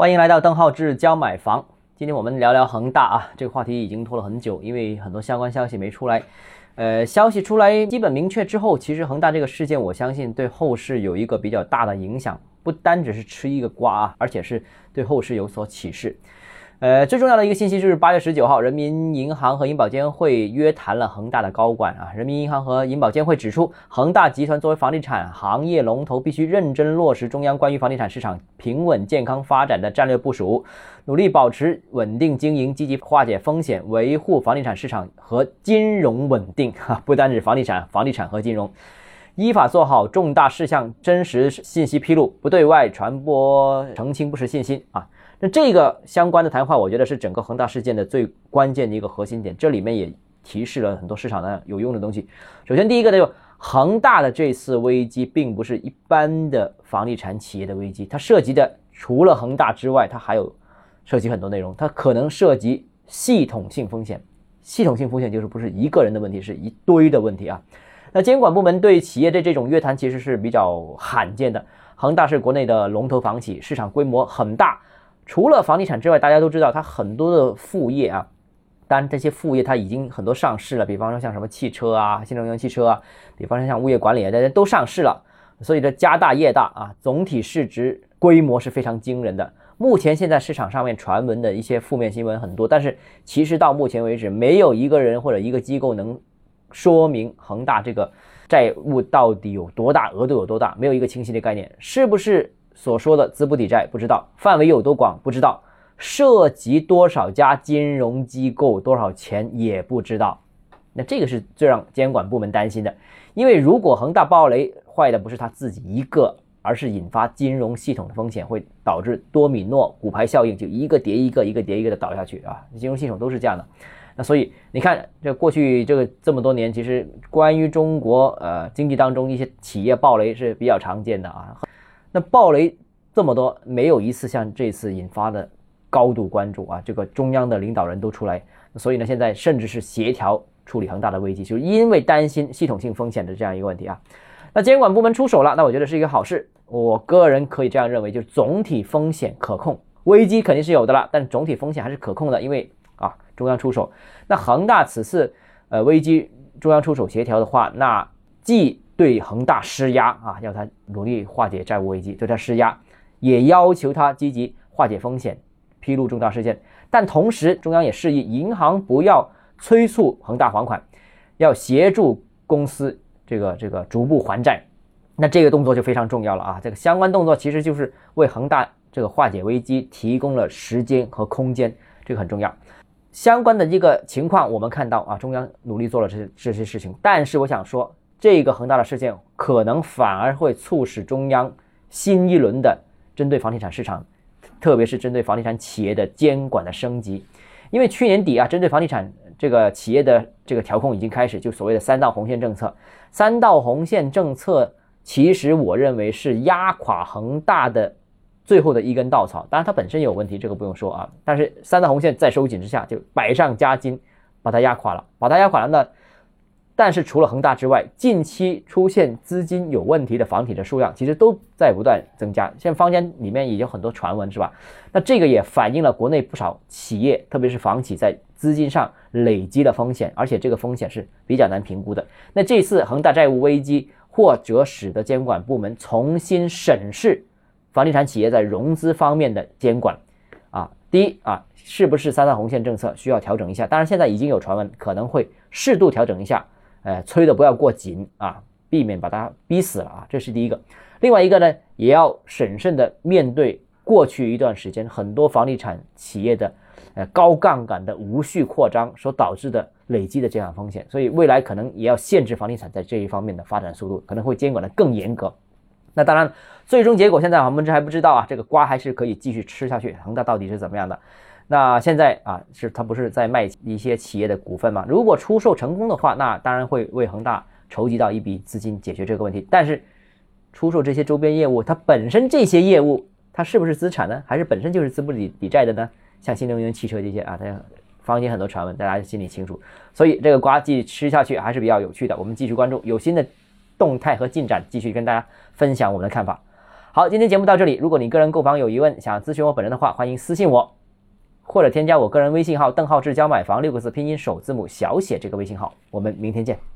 欢迎来到邓浩志教买房。今天我们聊聊恒大啊，这个话题已经拖了很久，因为很多相关消息没出来。呃，消息出来基本明确之后，其实恒大这个事件，我相信对后市有一个比较大的影响，不单只是吃一个瓜啊，而且是对后市有所启示。呃，最重要的一个信息就是八月十九号，人民银行和银保监会约谈了恒大的高管啊。人民银行和银保监会指出，恒大集团作为房地产行业龙头，必须认真落实中央关于房地产市场平稳健康发展的战略部署，努力保持稳定经营，积极化解风险，维护房地产市场和金融稳定。哈，不单指房地产，房地产和金融，依法做好重大事项真实信息披露，不对外传播澄清不实信息啊。那这个相关的谈话，我觉得是整个恒大事件的最关键的一个核心点。这里面也提示了很多市场的有用的东西。首先，第一个呢，就恒大的这次危机并不是一般的房地产企业的危机，它涉及的除了恒大之外，它还有涉及很多内容，它可能涉及系统性风险。系统性风险就是不是一个人的问题，是一堆的问题啊。那监管部门对企业的这种约谈其实是比较罕见的。恒大是国内的龙头房企，市场规模很大。除了房地产之外，大家都知道它很多的副业啊。当然，这些副业它已经很多上市了，比方说像什么汽车啊、新能源汽车啊，比方说像物业管理啊，大家都上市了。所以这家大业大啊，总体市值规模是非常惊人的。目前现在市场上面传闻的一些负面新闻很多，但是其实到目前为止，没有一个人或者一个机构能说明恒大这个债务到底有多大，额度有多大，没有一个清晰的概念，是不是？所说的资不抵债不知道范围有多广不知道涉及多少家金融机构多少钱也不知道，那这个是最让监管部门担心的，因为如果恒大暴雷坏的不是他自己一个，而是引发金融系统的风险，会导致多米诺骨牌效应，就一个叠一个，一个叠一个的倒下去啊！金融系统都是这样的。那所以你看，这过去这个这么多年，其实关于中国呃经济当中一些企业暴雷是比较常见的啊。那暴雷这么多，没有一次像这次引发的高度关注啊！这个中央的领导人都出来，所以呢，现在甚至是协调处理恒大的危机，就是因为担心系统性风险的这样一个问题啊。那监管部门出手了，那我觉得是一个好事。我个人可以这样认为，就是总体风险可控，危机肯定是有的了，但总体风险还是可控的，因为啊，中央出手。那恒大此次呃危机中央出手协调的话，那既对恒大施压啊，要他努力化解债务危机，对他施压，也要求他积极化解风险，披露重大事件。但同时，中央也示意银行不要催促恒大还款，要协助公司这个这个逐步还债。那这个动作就非常重要了啊！这个相关动作其实就是为恒大这个化解危机提供了时间和空间，这个很重要。相关的一个情况，我们看到啊，中央努力做了这些这些事情，但是我想说。这个恒大的事件可能反而会促使中央新一轮的针对房地产市场，特别是针对房地产企业的监管的升级。因为去年底啊，针对房地产这个企业的这个调控已经开始，就所谓的三道红线政策。三道红线政策其实我认为是压垮恒大的最后的一根稻草。当然它本身有问题，这个不用说啊。但是三道红线在收紧之下，就百上加斤，把它压垮了，把它压垮了呢。但是除了恒大之外，近期出现资金有问题的房企的数量其实都在不断增加。现在坊间里面已经很多传闻，是吧？那这个也反映了国内不少企业，特别是房企在资金上累积的风险，而且这个风险是比较难评估的。那这次恒大债务危机，或者使得监管部门重新审视房地产企业在融资方面的监管。啊，第一啊，是不是三大红线政策需要调整一下？当然，现在已经有传闻可能会适度调整一下。呃，催的不要过紧啊，避免把它逼死了啊，这是第一个。另外一个呢，也要审慎的面对过去一段时间很多房地产企业的呃高杠杆的无序扩张所导致的累积的这样风险，所以未来可能也要限制房地产在这一方面的发展速度，可能会监管的更严格。那当然，最终结果现在我们这还不知道啊，这个瓜还是可以继续吃下去，恒大到底是怎么样的？那现在啊，是他不是在卖一些企业的股份吗？如果出售成功的话，那当然会为恒大筹集到一笔资金解决这个问题。但是，出售这些周边业务，它本身这些业务，它是不是资产呢？还是本身就是资不抵抵债的呢？像新能源汽车这些啊，大家坊间很多传闻，大家心里清楚。所以这个瓜继续吃下去还是比较有趣的。我们继续关注有新的动态和进展，继续跟大家分享我们的看法。好，今天节目到这里。如果你个人购房有疑问，想咨询我本人的话，欢迎私信我，或者添加我个人微信号“邓浩志教买房”六个字拼音首字母小写这个微信号。我们明天见。